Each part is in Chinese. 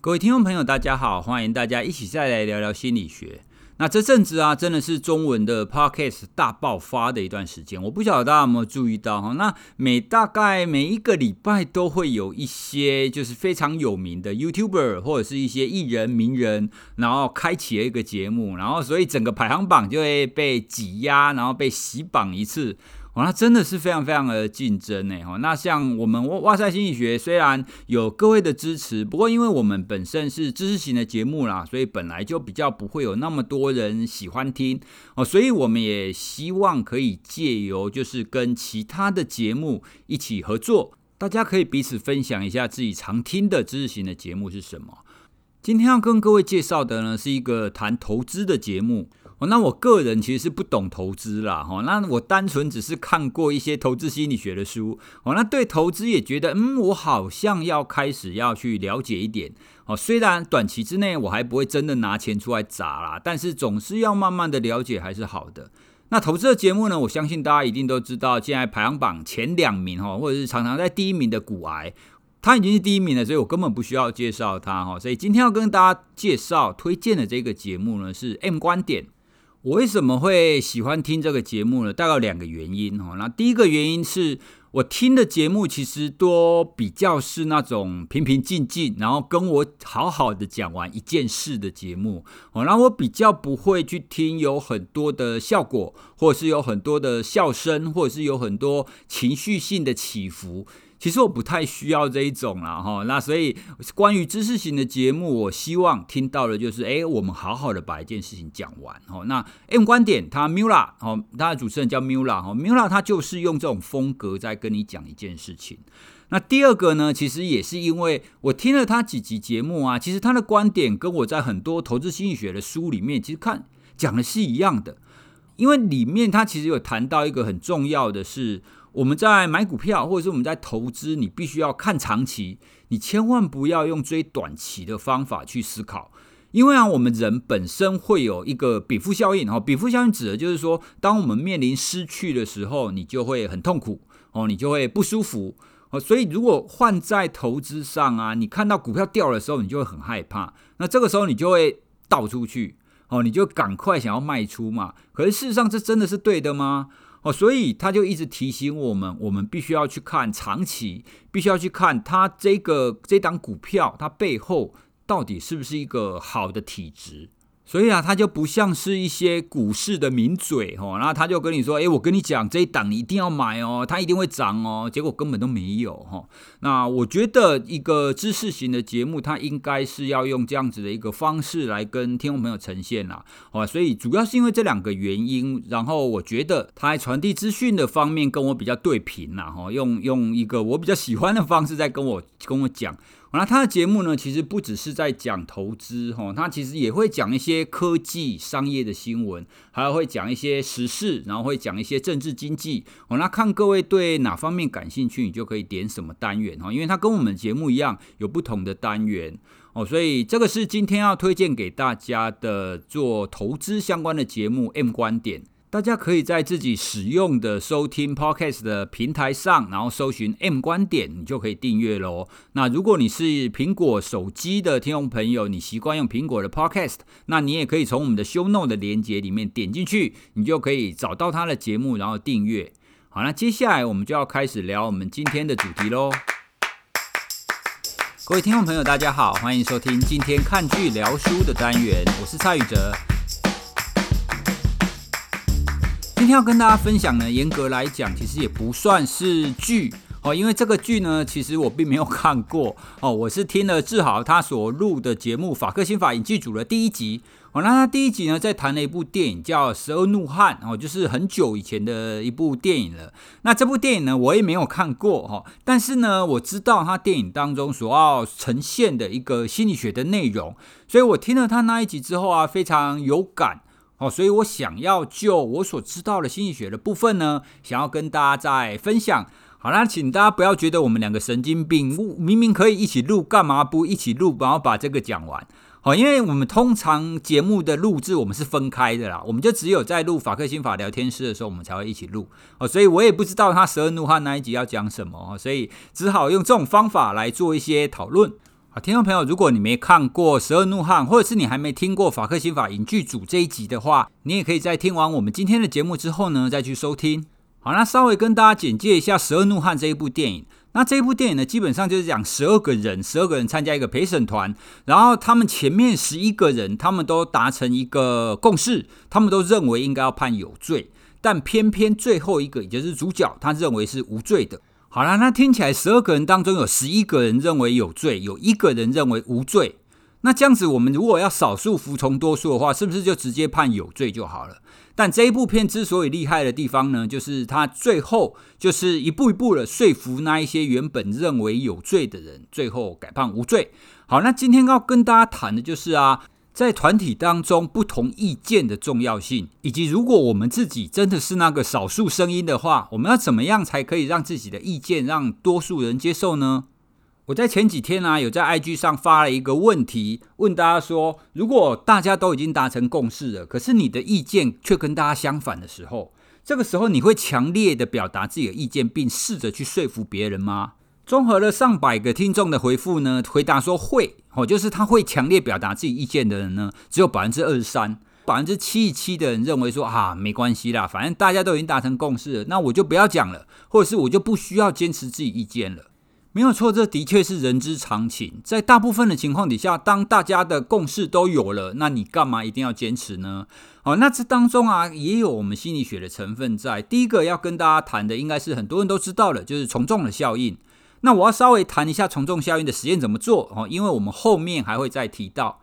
各位听众朋友，大家好，欢迎大家一起再来聊聊心理学。那这阵子啊，真的是中文的 podcast 大爆发的一段时间。我不晓得大家有没有注意到哈？那每大概每一个礼拜都会有一些就是非常有名的 YouTuber 或者是一些艺人名人，然后开启了一个节目，然后所以整个排行榜就会被挤压，然后被洗榜一次。那真的是非常非常的竞争呢。哈，那像我们哇塞心理学虽然有各位的支持，不过因为我们本身是知识型的节目啦，所以本来就比较不会有那么多人喜欢听哦，所以我们也希望可以借由就是跟其他的节目一起合作，大家可以彼此分享一下自己常听的知识型的节目是什么。今天要跟各位介绍的呢是一个谈投资的节目。哦，那我个人其实是不懂投资啦，哈，那我单纯只是看过一些投资心理学的书，哦，那对投资也觉得，嗯，我好像要开始要去了解一点，哦，虽然短期之内我还不会真的拿钱出来砸啦，但是总是要慢慢的了解还是好的。那投资的节目呢，我相信大家一定都知道，现在排行榜前两名哈，或者是常常在第一名的股癌，他已经是第一名了，所以我根本不需要介绍他哈，所以今天要跟大家介绍推荐的这个节目呢，是 M 观点。我为什么会喜欢听这个节目呢？大概有两个原因哈。那第一个原因是我听的节目其实都比较是那种平平静静，然后跟我好好的讲完一件事的节目哦。然后我比较不会去听有很多的效果，或者是有很多的笑声，或者是有很多情绪性的起伏。其实我不太需要这一种啦，哈，那所以关于知识型的节目，我希望听到的就是，哎，我们好好的把一件事情讲完，哈。那 M 观点，他 Mula，哦，他的主持人叫 Mula，哈，Mula 他就是用这种风格在跟你讲一件事情。那第二个呢，其实也是因为我听了他几集节目啊，其实他的观点跟我在很多投资心理学的书里面，其实看讲的是一样的，因为里面他其实有谈到一个很重要的是。我们在买股票，或者是我们在投资，你必须要看长期，你千万不要用追短期的方法去思考，因为啊，我们人本身会有一个比附效应哦。禀赋效应指的就是说，当我们面临失去的时候，你就会很痛苦哦，你就会不舒服哦。所以，如果换在投资上啊，你看到股票掉的时候，你就会很害怕，那这个时候你就会倒出去哦，你就赶快想要卖出嘛。可是事实上，这真的是对的吗？哦，所以他就一直提醒我们，我们必须要去看长期，必须要去看它这个这档股票，它背后到底是不是一个好的体质。所以啊，他就不像是一些股市的名嘴哦，然后他就跟你说：“诶，我跟你讲，这一档你一定要买哦，它一定会涨哦。”结果根本都没有哈。那我觉得一个知识型的节目，它应该是要用这样子的一个方式来跟听众朋友呈现啦。哦，所以主要是因为这两个原因，然后我觉得他在传递资讯的方面跟我比较对频啦。哈，用用一个我比较喜欢的方式在跟我跟我讲。那他的节目呢，其实不只是在讲投资，哈，他其实也会讲一些科技、商业的新闻，还会讲一些时事，然后会讲一些政治经济。哦，那看各位对哪方面感兴趣，你就可以点什么单元，哈，因为他跟我们节目一样，有不同的单元，哦，所以这个是今天要推荐给大家的做投资相关的节目《M 观点》。大家可以在自己使用的收听 Podcast 的平台上，然后搜寻 M 观点，你就可以订阅喽。那如果你是苹果手机的听众朋友，你习惯用苹果的 Podcast，那你也可以从我们的 Show Note 的连接里面点进去，你就可以找到它的节目，然后订阅。好，那接下来我们就要开始聊我们今天的主题喽。各位听众朋友，大家好，欢迎收听今天看剧聊书的单元，我是蔡宇哲。天要跟大家分享呢，严格来讲，其实也不算是剧哦，因为这个剧呢，其实我并没有看过哦，我是听了志豪他所录的节目《法克心法影剧组》的第一集哦，那他第一集呢，在谈了一部电影叫《十二怒汉》哦，就是很久以前的一部电影了。那这部电影呢，我也没有看过哈，但是呢，我知道他电影当中所要呈现的一个心理学的内容，所以我听了他那一集之后啊，非常有感。哦，所以我想要就我所知道的心理学的部分呢，想要跟大家再分享。好啦，请大家不要觉得我们两个神经病，明明可以一起录，干嘛不一起录，然后把这个讲完？好，因为我们通常节目的录制我们是分开的啦，我们就只有在录法克心法聊天室的时候，我们才会一起录。哦，所以我也不知道他十二怒汉那一集要讲什么，所以只好用这种方法来做一些讨论。听众朋友，如果你没看过《十二怒汉》，或者是你还没听过《法克心法影剧组》这一集的话，你也可以在听完我们今天的节目之后呢，再去收听。好，那稍微跟大家简介一下《十二怒汉》这一部电影。那这一部电影呢，基本上就是讲十二个人，十二个人参加一个陪审团，然后他们前面十一个人，他们都达成一个共识，他们都认为应该要判有罪，但偏偏最后一个，也就是主角，他认为是无罪的。好啦，那听起来十二个人当中有十一个人认为有罪，有一个人认为无罪。那这样子，我们如果要少数服从多数的话，是不是就直接判有罪就好了？但这一部片之所以厉害的地方呢，就是他最后就是一步一步的说服那一些原本认为有罪的人，最后改判无罪。好，那今天要跟大家谈的就是啊。在团体当中，不同意见的重要性，以及如果我们自己真的是那个少数声音的话，我们要怎么样才可以让自己的意见让多数人接受呢？我在前几天啊，有在 IG 上发了一个问题，问大家说：如果大家都已经达成共识了，可是你的意见却跟大家相反的时候，这个时候你会强烈的表达自己的意见，并试着去说服别人吗？综合了上百个听众的回复呢，回答说会哦，就是他会强烈表达自己意见的人呢，只有百分之二十三，百分之七十七的人认为说啊，没关系啦，反正大家都已经达成共识了，那我就不要讲了，或者是我就不需要坚持自己意见了。没有错，这的确是人之常情，在大部分的情况底下，当大家的共识都有了，那你干嘛一定要坚持呢？哦，那这当中啊，也有我们心理学的成分在。第一个要跟大家谈的，应该是很多人都知道的，就是从众的效应。那我要稍微谈一下从众效应的实验怎么做哦，因为我们后面还会再提到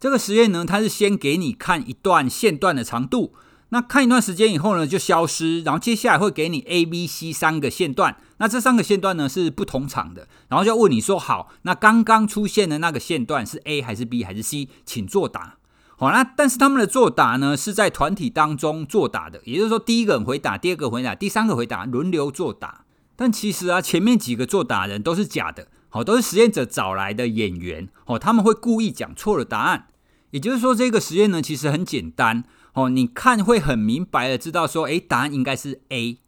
这个实验呢。它是先给你看一段线段的长度，那看一段时间以后呢就消失，然后接下来会给你 A、B、C 三个线段，那这三个线段呢是不同长的，然后就问你说好，那刚刚出现的那个线段是 A 还是 B 还是 C？请作答。好，那但是他们的作答呢是在团体当中作答的，也就是说第一个人回答，第二个回答，第三个回答，轮流作答。但其实啊，前面几个作答人都是假的，好，都是实验者找来的演员，哦，他们会故意讲错了答案。也就是说，这个实验呢，其实很简单，哦，你看会很明白的知道说，诶，答案应该是 A。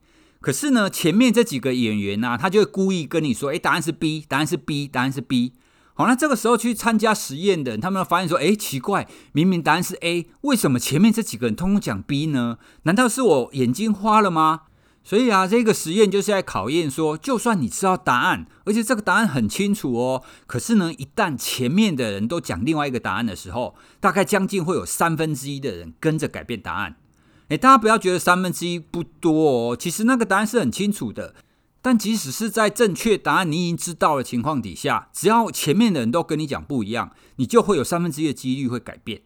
可是呢，前面这几个演员呢，他就会故意跟你说，诶，答案是 B，答案是 B，答案是 B。好，那这个时候去参加实验的人，他们发现说，诶，奇怪，明明答案是 A，为什么前面这几个人通通讲 B 呢？难道是我眼睛花了吗？所以啊，这个实验就是在考验说，就算你知道答案，而且这个答案很清楚哦，可是呢，一旦前面的人都讲另外一个答案的时候，大概将近会有三分之一的人跟着改变答案。诶，大家不要觉得三分之一不多哦，其实那个答案是很清楚的。但即使是在正确答案你已经知道的情况底下，只要前面的人都跟你讲不一样，你就会有三分之一的几率会改变。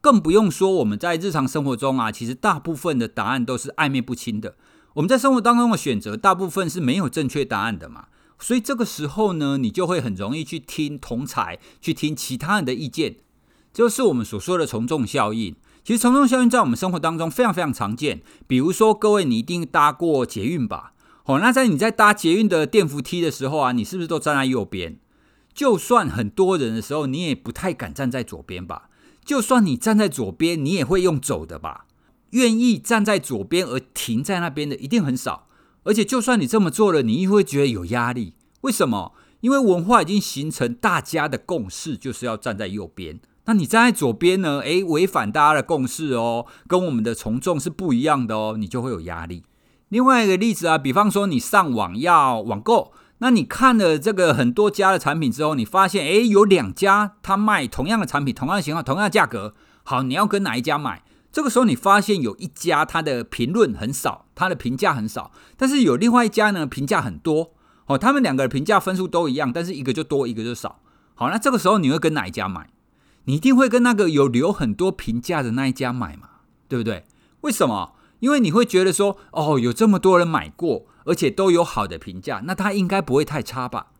更不用说我们在日常生活中啊，其实大部分的答案都是暧昧不清的。我们在生活当中的选择，大部分是没有正确答案的嘛，所以这个时候呢，你就会很容易去听同才，去听其他人的意见，就是我们所说的从众效应。其实从众效应在我们生活当中非常非常常见，比如说各位你一定搭过捷运吧？哦，那在你在搭捷运的电扶梯的时候啊，你是不是都站在右边？就算很多人的时候，你也不太敢站在左边吧？就算你站在左边，你也会用走的吧？愿意站在左边而停在那边的一定很少，而且就算你这么做了，你也会觉得有压力。为什么？因为文化已经形成大家的共识，就是要站在右边。那你站在左边呢？诶，违反大家的共识哦，跟我们的从众是不一样的哦，你就会有压力。另外一个例子啊，比方说你上网要网购，那你看了这个很多家的产品之后，你发现诶，有两家他卖同样的产品，同样的型号，同样的价格，好，你要跟哪一家买？这个时候，你发现有一家它的评论很少，它的评价很少，但是有另外一家呢，评价很多。哦，他们两个的评价分数都一样，但是一个就多，一个就少。好，那这个时候你会跟哪一家买？你一定会跟那个有留很多评价的那一家买嘛，对不对？为什么？因为你会觉得说，哦，有这么多人买过，而且都有好的评价，那它应该不会太差吧？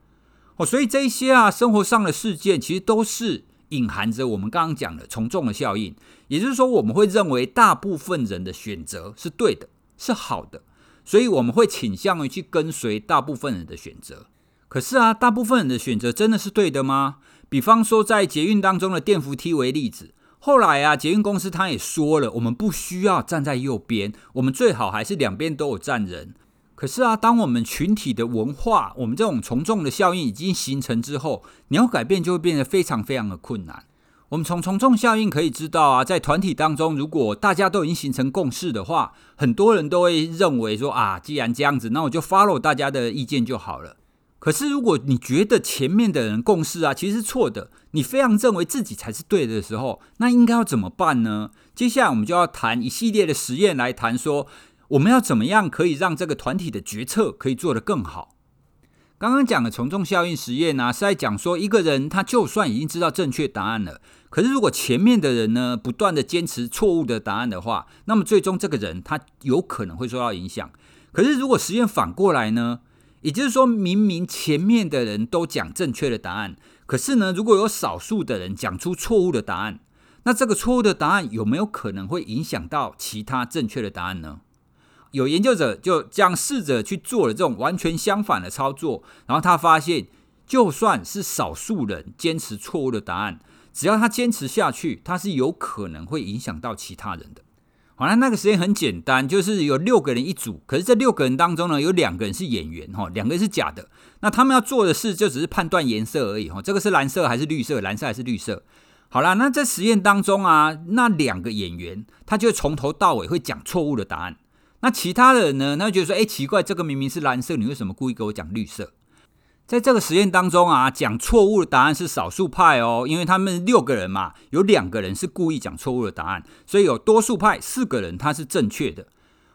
哦，所以这些啊，生活上的事件其实都是。隐含着我们刚刚讲的从众的效应，也就是说，我们会认为大部分人的选择是对的，是好的，所以我们会倾向于去跟随大部分人的选择。可是啊，大部分人的选择真的是对的吗？比方说，在捷运当中的电扶梯为例子，后来啊，捷运公司他也说了，我们不需要站在右边，我们最好还是两边都有站人。可是啊，当我们群体的文化，我们这种从众的效应已经形成之后，你要改变就会变得非常非常的困难。我们从从众效应可以知道啊，在团体当中，如果大家都已经形成共识的话，很多人都会认为说啊，既然这样子，那我就 follow 大家的意见就好了。可是如果你觉得前面的人共识啊，其实是错的，你非常认为自己才是对的时候，那应该要怎么办呢？接下来我们就要谈一系列的实验来谈说。我们要怎么样可以让这个团体的决策可以做得更好？刚刚讲的从众效应实验呢，是在讲说一个人他就算已经知道正确答案了，可是如果前面的人呢不断的坚持错误的答案的话，那么最终这个人他有可能会受到影响。可是如果实验反过来呢，也就是说明明前面的人都讲正确的答案，可是呢如果有少数的人讲出错误的答案，那这个错误的答案有没有可能会影响到其他正确的答案呢？有研究者就这样试着去做了这种完全相反的操作，然后他发现，就算是少数人坚持错误的答案，只要他坚持下去，他是有可能会影响到其他人的。好，那那个实验很简单，就是有六个人一组，可是这六个人当中呢，有两个人是演员，哈，两个人是假的。那他们要做的事就只是判断颜色而已，哈，这个是蓝色还是绿色？蓝色还是绿色？好啦，那在实验当中啊，那两个演员他就从头到尾会讲错误的答案。那其他的人呢？他就觉得说：“哎，奇怪，这个明明是蓝色，你为什么故意给我讲绿色？”在这个实验当中啊，讲错误的答案是少数派哦，因为他们六个人嘛，有两个人是故意讲错误的答案，所以有多数派四个人他是正确的。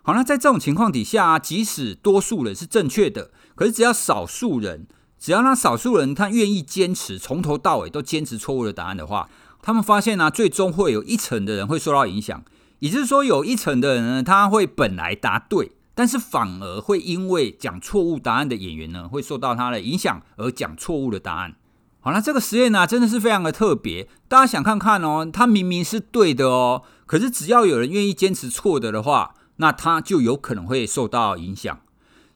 好，那在这种情况底下啊，即使多数人是正确的，可是只要少数人，只要那少数人他愿意坚持从头到尾都坚持错误的答案的话，他们发现呢，最终会有一成的人会受到影响。也就是说，有一成的人呢，他会本来答对，但是反而会因为讲错误答案的演员呢，会受到他的影响而讲错误的答案。好，那这个实验呢，真的是非常的特别。大家想看看哦，他明明是对的哦，可是只要有人愿意坚持错的的话，那他就有可能会受到影响。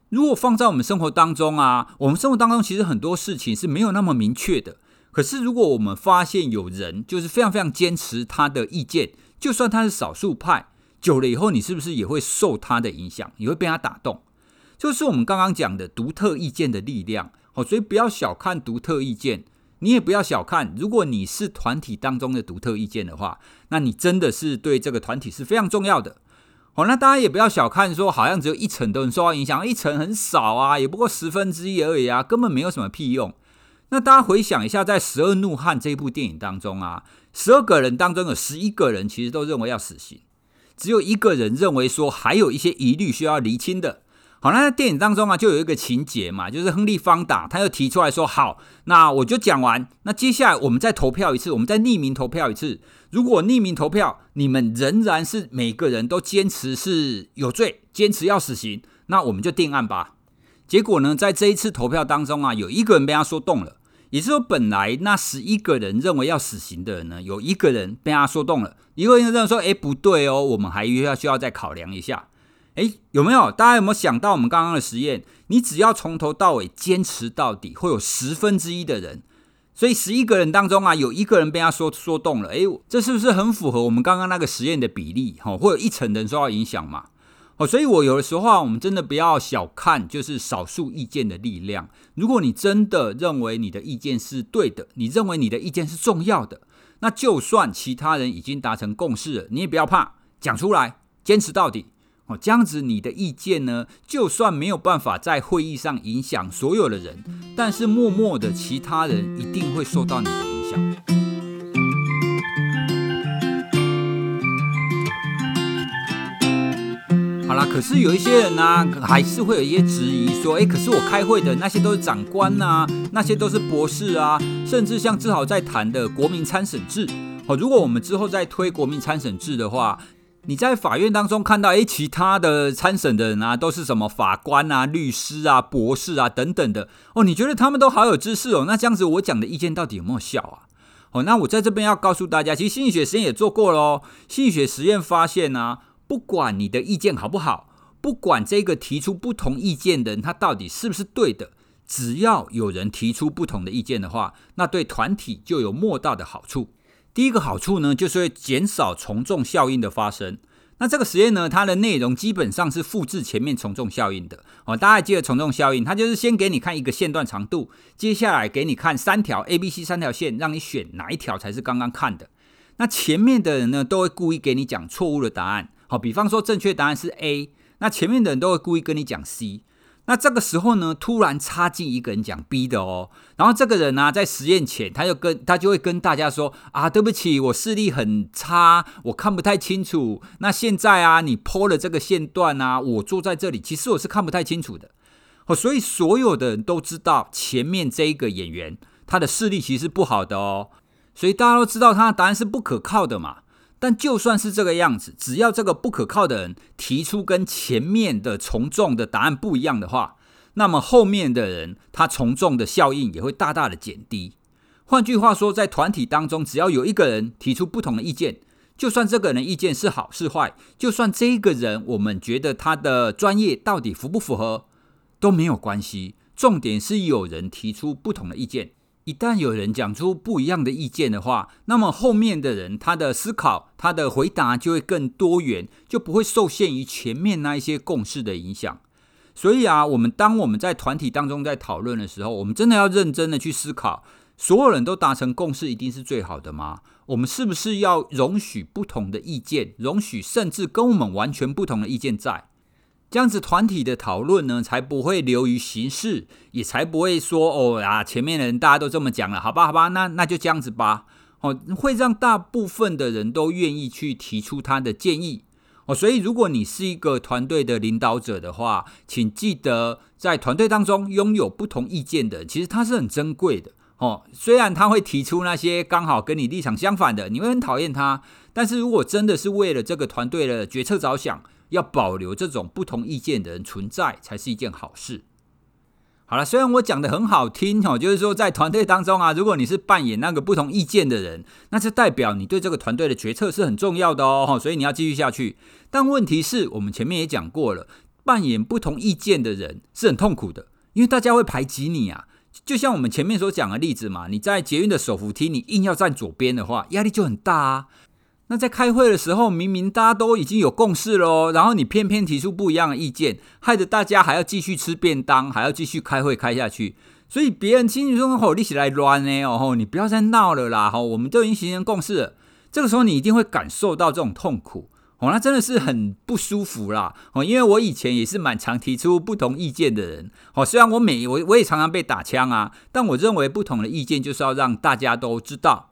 如果放在我们生活当中啊，我们生活当中其实很多事情是没有那么明确的。可是如果我们发现有人就是非常非常坚持他的意见，就算他是少数派，久了以后，你是不是也会受他的影响？也会被他打动？就是我们刚刚讲的独特意见的力量。好，所以不要小看独特意见，你也不要小看，如果你是团体当中的独特意见的话，那你真的是对这个团体是非常重要的。好，那大家也不要小看，说好像只有一成的人受到影响，一成很少啊，也不过十分之一而已啊，根本没有什么屁用。那大家回想一下，在《十二怒汉》这部电影当中啊。十二个人当中有十一个人其实都认为要死刑，只有一个人认为说还有一些疑虑需要厘清的。好，那在电影当中啊，就有一个情节嘛，就是亨利·方达他又提出来说：“好，那我就讲完。那接下来我们再投票一次，我们再匿名投票一次。如果匿名投票，你们仍然是每个人都坚持是有罪，坚持要死刑，那我们就定案吧。”结果呢，在这一次投票当中啊，有一个人被他说动了。也是说，本来那十一个人认为要死刑的人呢，有一个人被他说动了，一个人认为说：“哎，不对哦，我们还需要需要再考量一下。”哎，有没有？大家有没有想到我们刚刚的实验？你只要从头到尾坚持到底，会有十分之一的人，所以十一个人当中啊，有一个人被他说说动了。哎，这是不是很符合我们刚刚那个实验的比例？哈，会有一成人受到影响嘛？哦，所以我有的时候啊，我们真的不要小看就是少数意见的力量。如果你真的认为你的意见是对的，你认为你的意见是重要的，那就算其他人已经达成共识了，你也不要怕，讲出来，坚持到底。哦，这样子你的意见呢，就算没有办法在会议上影响所有的人，但是默默的其他人一定会受到你的影响。可是有一些人呢、啊，还是会有一些质疑，说：“哎，可是我开会的那些都是长官呐、啊，那些都是博士啊，甚至像志豪在谈的国民参审制。哦，如果我们之后再推国民参审制的话，你在法院当中看到，诶，其他的参审的人啊，都是什么法官啊、律师啊、博士啊等等的。哦，你觉得他们都好有知识哦？那这样子我讲的意见到底有没有效啊？哦，那我在这边要告诉大家，其实心理学实验也做过喽。心理学实验发现呢、啊。不管你的意见好不好，不管这个提出不同意见的人他到底是不是对的，只要有人提出不同的意见的话，那对团体就有莫大的好处。第一个好处呢，就是会减少从众效应的发生。那这个实验呢，它的内容基本上是复制前面从众效应的哦。大家记得从众效应，它就是先给你看一个线段长度，接下来给你看三条 A、B、C 三条线，让你选哪一条才是刚刚看的。那前面的人呢，都会故意给你讲错误的答案。好，比方说正确答案是 A，那前面的人都会故意跟你讲 C。那这个时候呢，突然插进一个人讲 B 的哦，然后这个人呢、在实验前，他就跟他就会跟大家说啊，对不起，我视力很差，我看不太清楚。那现在啊，你 PO 了这个线段啊，我坐在这里，其实我是看不太清楚的。哦，所以所有的人都知道前面这一个演员他的视力其实不好的哦，所以大家都知道他的答案是不可靠的嘛。但就算是这个样子，只要这个不可靠的人提出跟前面的从众的答案不一样的话，那么后面的人他从众的效应也会大大的减低。换句话说，在团体当中，只要有一个人提出不同的意见，就算这个人意见是好是坏，就算这个人我们觉得他的专业到底符不符合都没有关系。重点是有人提出不同的意见。一旦有人讲出不一样的意见的话，那么后面的人他的思考、他的回答就会更多元，就不会受限于前面那一些共识的影响。所以啊，我们当我们在团体当中在讨论的时候，我们真的要认真的去思考：所有人都达成共识，一定是最好的吗？我们是不是要容许不同的意见，容许甚至跟我们完全不同的意见在？这样子团体的讨论呢，才不会流于形式，也才不会说哦啊，前面的人大家都这么讲了，好吧，好吧，那那就这样子吧。哦，会让大部分的人都愿意去提出他的建议。哦，所以如果你是一个团队的领导者的话，请记得在团队当中拥有不同意见的，其实他是很珍贵的。哦，虽然他会提出那些刚好跟你立场相反的，你会很讨厌他，但是如果真的是为了这个团队的决策着想。要保留这种不同意见的人存在，才是一件好事。好了，虽然我讲得很好听哦，就是说在团队当中啊，如果你是扮演那个不同意见的人，那就代表你对这个团队的决策是很重要的哦，所以你要继续下去。但问题是我们前面也讲过了，扮演不同意见的人是很痛苦的，因为大家会排挤你啊。就像我们前面所讲的例子嘛，你在捷运的手扶梯，你硬要站左边的话，压力就很大啊。那在开会的时候，明明大家都已经有共识了哦，然后你偏偏提出不一样的意见，害得大家还要继续吃便当，还要继续开会开下去。所以别人轻轻松松：“吼，你起来乱呢？哦，你不要再闹了啦！吼，我们都已经形成共识了。”这个时候你一定会感受到这种痛苦，哦，那真的是很不舒服啦。哦，因为我以前也是蛮常提出不同意见的人。哦，虽然我每我我也常常被打枪啊，但我认为不同的意见就是要让大家都知道。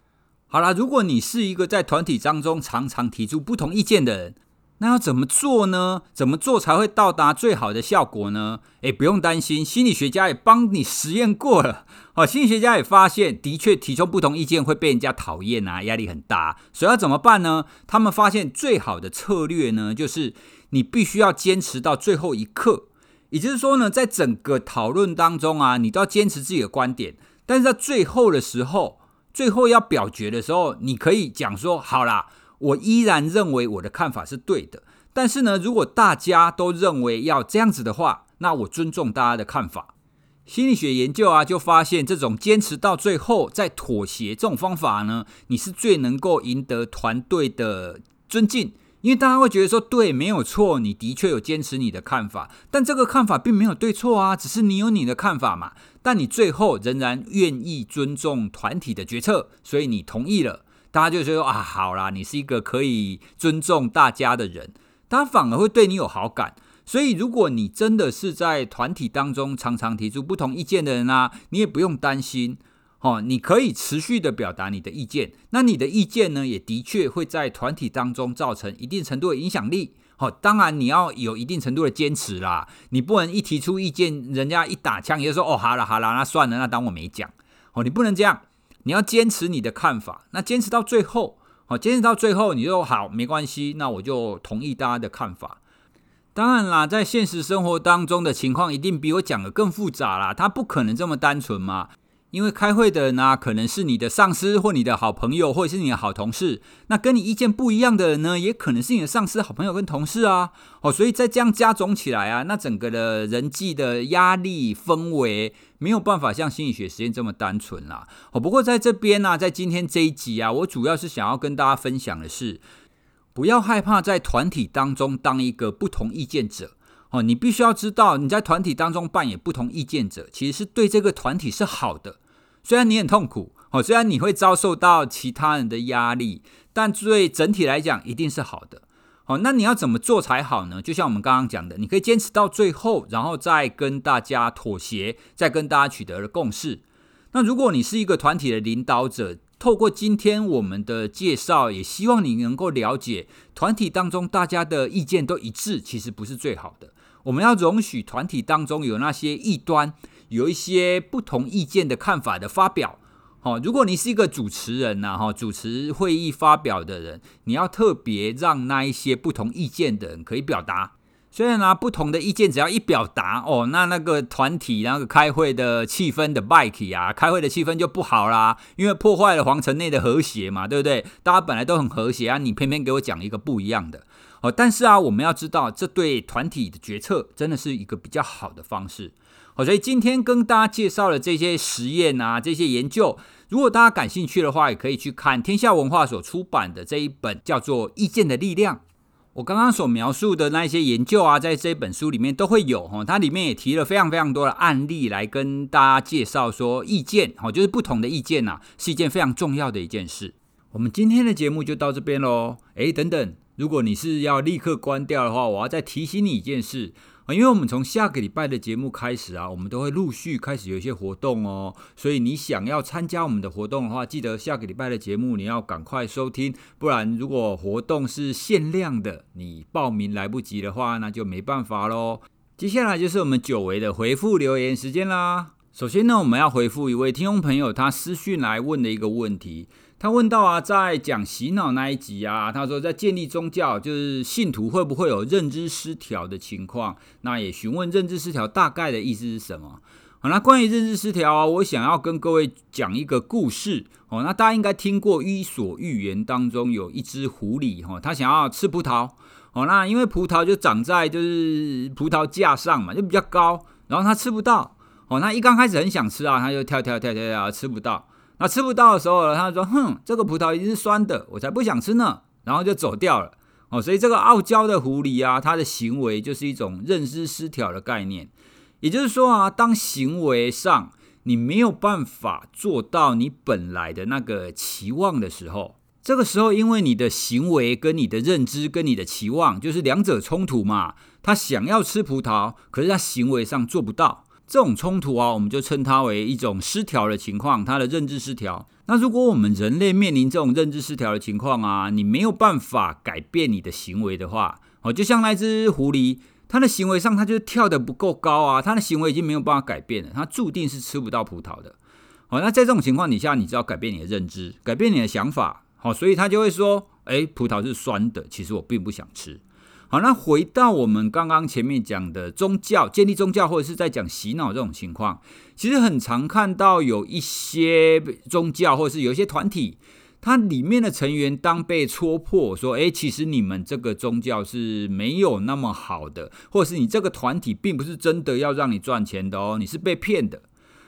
好啦，如果你是一个在团体当中常常提出不同意见的人，那要怎么做呢？怎么做才会到达最好的效果呢？诶，不用担心，心理学家也帮你实验过了。哦，心理学家也发现，的确提出不同意见会被人家讨厌啊，压力很大。所以要怎么办呢？他们发现最好的策略呢，就是你必须要坚持到最后一刻。也就是说呢，在整个讨论当中啊，你都要坚持自己的观点，但是在最后的时候。最后要表决的时候，你可以讲说：“好啦，我依然认为我的看法是对的。但是呢，如果大家都认为要这样子的话，那我尊重大家的看法。”心理学研究啊，就发现这种坚持到最后再妥协这种方法呢，你是最能够赢得团队的尊敬。因为大家会觉得说，对，没有错，你的确有坚持你的看法，但这个看法并没有对错啊，只是你有你的看法嘛。但你最后仍然愿意尊重团体的决策，所以你同意了，大家就说啊，好啦，你是一个可以尊重大家的人，大家反而会对你有好感。所以，如果你真的是在团体当中常常提出不同意见的人啊，你也不用担心。哦，你可以持续的表达你的意见，那你的意见呢，也的确会在团体当中造成一定程度的影响力。好，当然你要有一定程度的坚持啦，你不能一提出意见，人家一打枪，也就说哦，好了好了，那算了，那当我没讲。哦，你不能这样，你要坚持你的看法，那坚持到最后，好，坚持到最后，你就好，没关系，那我就同意大家的看法。当然啦，在现实生活当中的情况一定比我讲的更复杂啦，它不可能这么单纯嘛。因为开会的人呢、啊，可能是你的上司或你的好朋友，或者是你的好同事。那跟你意见不一样的人呢，也可能是你的上司、好朋友跟同事啊。哦，所以在这样加总起来啊，那整个的人际的压力氛围没有办法像心理学实验这么单纯啦。哦，不过在这边呢、啊，在今天这一集啊，我主要是想要跟大家分享的是，不要害怕在团体当中当一个不同意见者。哦，你必须要知道，你在团体当中扮演不同意见者，其实是对这个团体是好的。虽然你很痛苦，哦，虽然你会遭受到其他人的压力，但对整体来讲一定是好的。好，那你要怎么做才好呢？就像我们刚刚讲的，你可以坚持到最后，然后再跟大家妥协，再跟大家取得了共识。那如果你是一个团体的领导者，透过今天我们的介绍，也希望你能够了解，团体当中大家的意见都一致，其实不是最好的。我们要容许团体当中有那些异端，有一些不同意见的看法的发表。哦，如果你是一个主持人呐，哈，主持会议发表的人，你要特别让那一些不同意见的人可以表达。虽然呢，不同的意见只要一表达，哦，那那个团体那个开会的气氛的败气啊，开会的气氛就不好啦，因为破坏了皇城内的和谐嘛，对不对？大家本来都很和谐啊，你偏偏给我讲一个不一样的。哦，但是啊，我们要知道，这对团体的决策真的是一个比较好的方式。好，所以今天跟大家介绍了这些实验啊，这些研究。如果大家感兴趣的话，也可以去看天下文化所出版的这一本叫做《意见的力量》。我刚刚所描述的那些研究啊，在这本书里面都会有哈，它里面也提了非常非常多的案例来跟大家介绍说，意见哈，就是不同的意见呐，是一件非常重要的一件事。我们今天的节目就到这边喽。诶，等等，如果你是要立刻关掉的话，我要再提醒你一件事。啊，因为我们从下个礼拜的节目开始啊，我们都会陆续开始有一些活动哦，所以你想要参加我们的活动的话，记得下个礼拜的节目你要赶快收听，不然如果活动是限量的，你报名来不及的话，那就没办法喽。接下来就是我们久违的回复留言时间啦。首先呢，我们要回复一位听众朋友他私讯来问的一个问题。他问到啊，在讲洗脑那一集啊，他说在建立宗教，就是信徒会不会有认知失调的情况？那也询问认知失调大概的意思是什么？好，那关于认知失调啊，我想要跟各位讲一个故事哦。那大家应该听过《伊索寓言》当中有一只狐狸哈，它想要吃葡萄哦。那因为葡萄就长在就是葡萄架上嘛，就比较高，然后它吃不到哦。那一刚开始很想吃啊，它就跳跳跳跳跳，吃不到。那吃不到的时候，他说：“哼，这个葡萄一定是酸的，我才不想吃呢。”然后就走掉了。哦，所以这个傲娇的狐狸啊，它的行为就是一种认知失调的概念。也就是说啊，当行为上你没有办法做到你本来的那个期望的时候，这个时候因为你的行为跟你的认知跟你的期望就是两者冲突嘛，他想要吃葡萄，可是他行为上做不到。这种冲突啊，我们就称它为一种失调的情况，它的认知失调。那如果我们人类面临这种认知失调的情况啊，你没有办法改变你的行为的话，哦，就像那只狐狸，它的行为上它就跳得不够高啊，它的行为已经没有办法改变了，它注定是吃不到葡萄的。好，那在这种情况底下，你只要改变你的认知，改变你的想法，好，所以他就会说，诶，葡萄是酸的，其实我并不想吃。好，那回到我们刚刚前面讲的宗教，建立宗教或者是在讲洗脑这种情况，其实很常看到有一些宗教或者是有一些团体，它里面的成员当被戳破说，哎，其实你们这个宗教是没有那么好的，或者是你这个团体并不是真的要让你赚钱的哦，你是被骗的。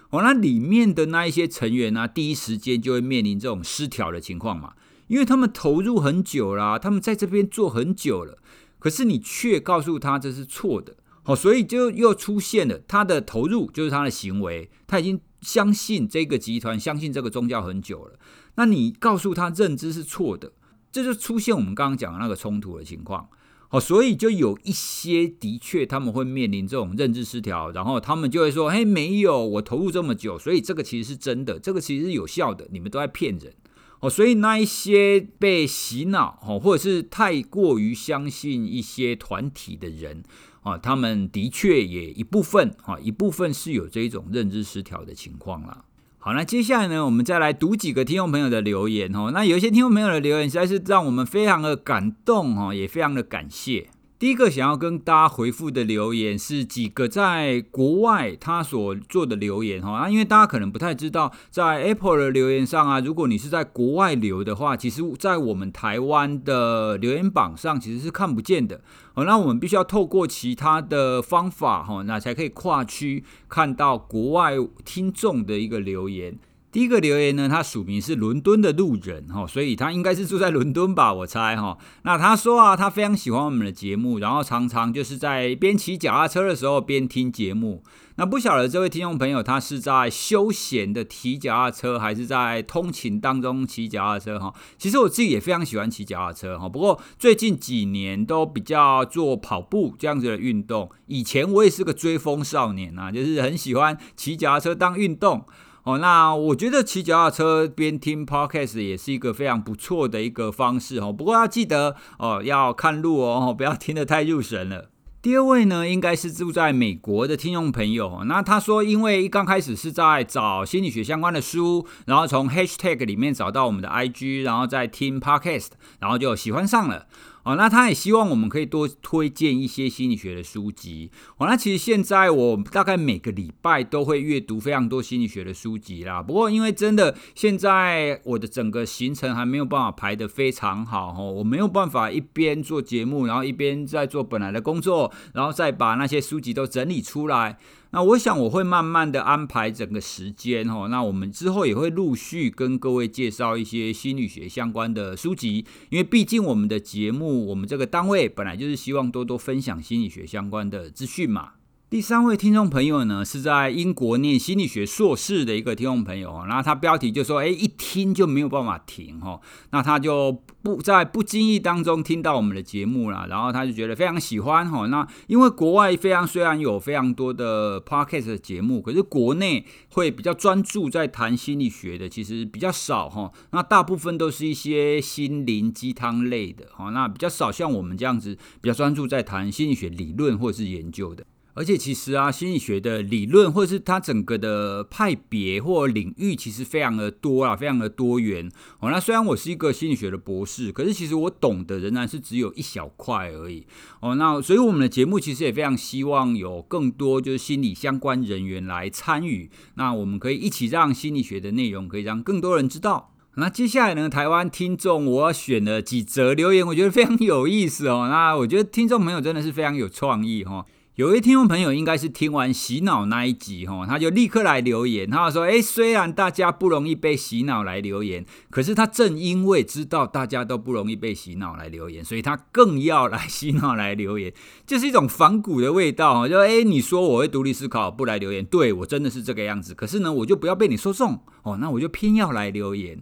哦，那里面的那一些成员呢，第一时间就会面临这种失调的情况嘛，因为他们投入很久啦，他们在这边做很久了。可是你却告诉他这是错的，好，所以就又出现了他的投入就是他的行为，他已经相信这个集团，相信这个宗教很久了。那你告诉他认知是错的，这就出现我们刚刚讲的那个冲突的情况。好，所以就有一些的确他们会面临这种认知失调，然后他们就会说：“嘿，没有，我投入这么久，所以这个其实是真的，这个其实是有效的，你们都在骗人。”哦，所以那一些被洗脑哦，或者是太过于相信一些团体的人啊，他们的确也一部分啊，一部分是有这一种认知失调的情况啦。好，那接下来呢，我们再来读几个听众朋友的留言哦。那有一些听众朋友的留言实在是让我们非常的感动哦，也非常的感谢。第一个想要跟大家回复的留言是几个在国外他所做的留言哈啊，因为大家可能不太知道，在 Apple 的留言上啊，如果你是在国外留的话，其实，在我们台湾的留言榜上其实是看不见的哦。那我们必须要透过其他的方法哈，那才可以跨区看到国外听众的一个留言。第一个留言呢，他署名是伦敦的路人哈，所以他应该是住在伦敦吧，我猜哈。那他说啊，他非常喜欢我们的节目，然后常常就是在边骑脚踏车的时候边听节目。那不晓得这位听众朋友，他是在休闲的骑脚踏车，还是在通勤当中骑脚踏车哈？其实我自己也非常喜欢骑脚踏车哈，不过最近几年都比较做跑步这样子的运动。以前我也是个追风少年啊，就是很喜欢骑脚踏车当运动。哦，那我觉得骑脚踏车边听 podcast 也是一个非常不错的一个方式哦。不过要记得哦，要看路哦，不要听得太入神了。第二位呢，应该是住在美国的听众朋友。那他说，因为一刚开始是在找心理学相关的书，然后从 hashtag 里面找到我们的 IG，然后再听 podcast，然后就喜欢上了。哦，那他也希望我们可以多推荐一些心理学的书籍。哦，那其实现在我大概每个礼拜都会阅读非常多心理学的书籍啦。不过因为真的现在我的整个行程还没有办法排得非常好，哦，我没有办法一边做节目，然后一边在做本来的工作，然后再把那些书籍都整理出来。那我想我会慢慢的安排整个时间哦，那我们之后也会陆续跟各位介绍一些心理学相关的书籍，因为毕竟我们的节目，我们这个单位本来就是希望多多分享心理学相关的资讯嘛。第三位听众朋友呢，是在英国念心理学硕士的一个听众朋友，然后他标题就说：“诶，一听就没有办法停哈。”那他就不在不经意当中听到我们的节目了，然后他就觉得非常喜欢哈。那因为国外非常虽然有非常多的 podcast 的节目，可是国内会比较专注在谈心理学的，其实比较少哈。那大部分都是一些心灵鸡汤类的哈，那比较少像我们这样子比较专注在谈心理学理论或者是研究的。而且其实啊，心理学的理论或者是它整个的派别或领域，其实非常的多啊，非常的多元哦。那虽然我是一个心理学的博士，可是其实我懂的仍然是只有一小块而已哦。那所以我们的节目其实也非常希望有更多就是心理相关人员来参与，那我们可以一起让心理学的内容可以让更多人知道。那接下来呢，台湾听众我选了几则留言，我觉得非常有意思哦。那我觉得听众朋友真的是非常有创意哈。有位听众朋友应该是听完洗脑那一集哈，他就立刻来留言，他说：“诶，虽然大家不容易被洗脑来留言，可是他正因为知道大家都不容易被洗脑来留言，所以他更要来洗脑来留言，就是一种反骨的味道。就诶，你说我会独立思考，不来留言，对，我真的是这个样子，可是呢，我就不要被你说中哦，那我就偏要来留言。”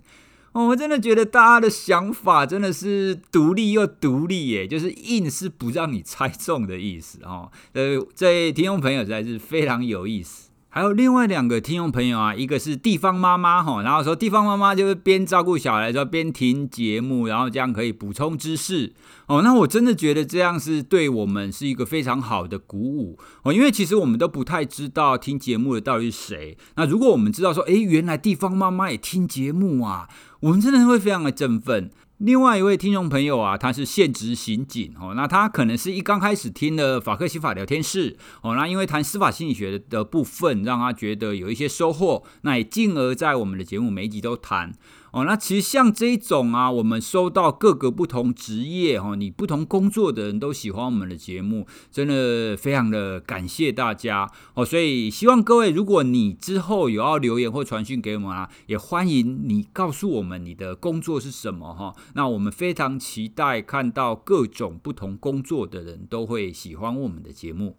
我真的觉得大家的想法真的是独立又独立耶，就是硬是不让你猜中的意思哦。呃，这听众朋友实在是非常有意思。还有另外两个听众朋友啊，一个是地方妈妈哈，然后说地方妈妈就是边照顾小孩的时候边听节目，然后这样可以补充知识哦。那我真的觉得这样是对我们是一个非常好的鼓舞哦，因为其实我们都不太知道听节目的到底是谁。那如果我们知道说，哎，原来地方妈妈也听节目啊，我们真的会非常的振奋。另外一位听众朋友啊，他是现职刑警哦，那他可能是一刚开始听了法克西法聊天室哦，那因为谈司法心理学的部分，让他觉得有一些收获，那也进而在我们的节目每一集都谈。哦，那其实像这种啊，我们收到各个不同职业哈，你不同工作的人都喜欢我们的节目，真的非常的感谢大家哦。所以希望各位，如果你之后有要留言或传讯给我们啊，也欢迎你告诉我们你的工作是什么哈。那我们非常期待看到各种不同工作的人都会喜欢我们的节目。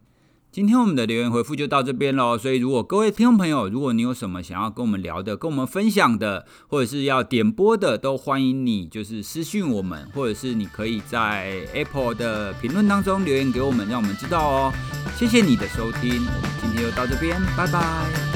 今天我们的留言回复就到这边喽，所以如果各位听众朋友，如果你有什么想要跟我们聊的、跟我们分享的，或者是要点播的，都欢迎你就是私讯我们，或者是你可以在 Apple 的评论当中留言给我们，让我们知道哦。谢谢你的收听，我们今天就到这边，拜拜。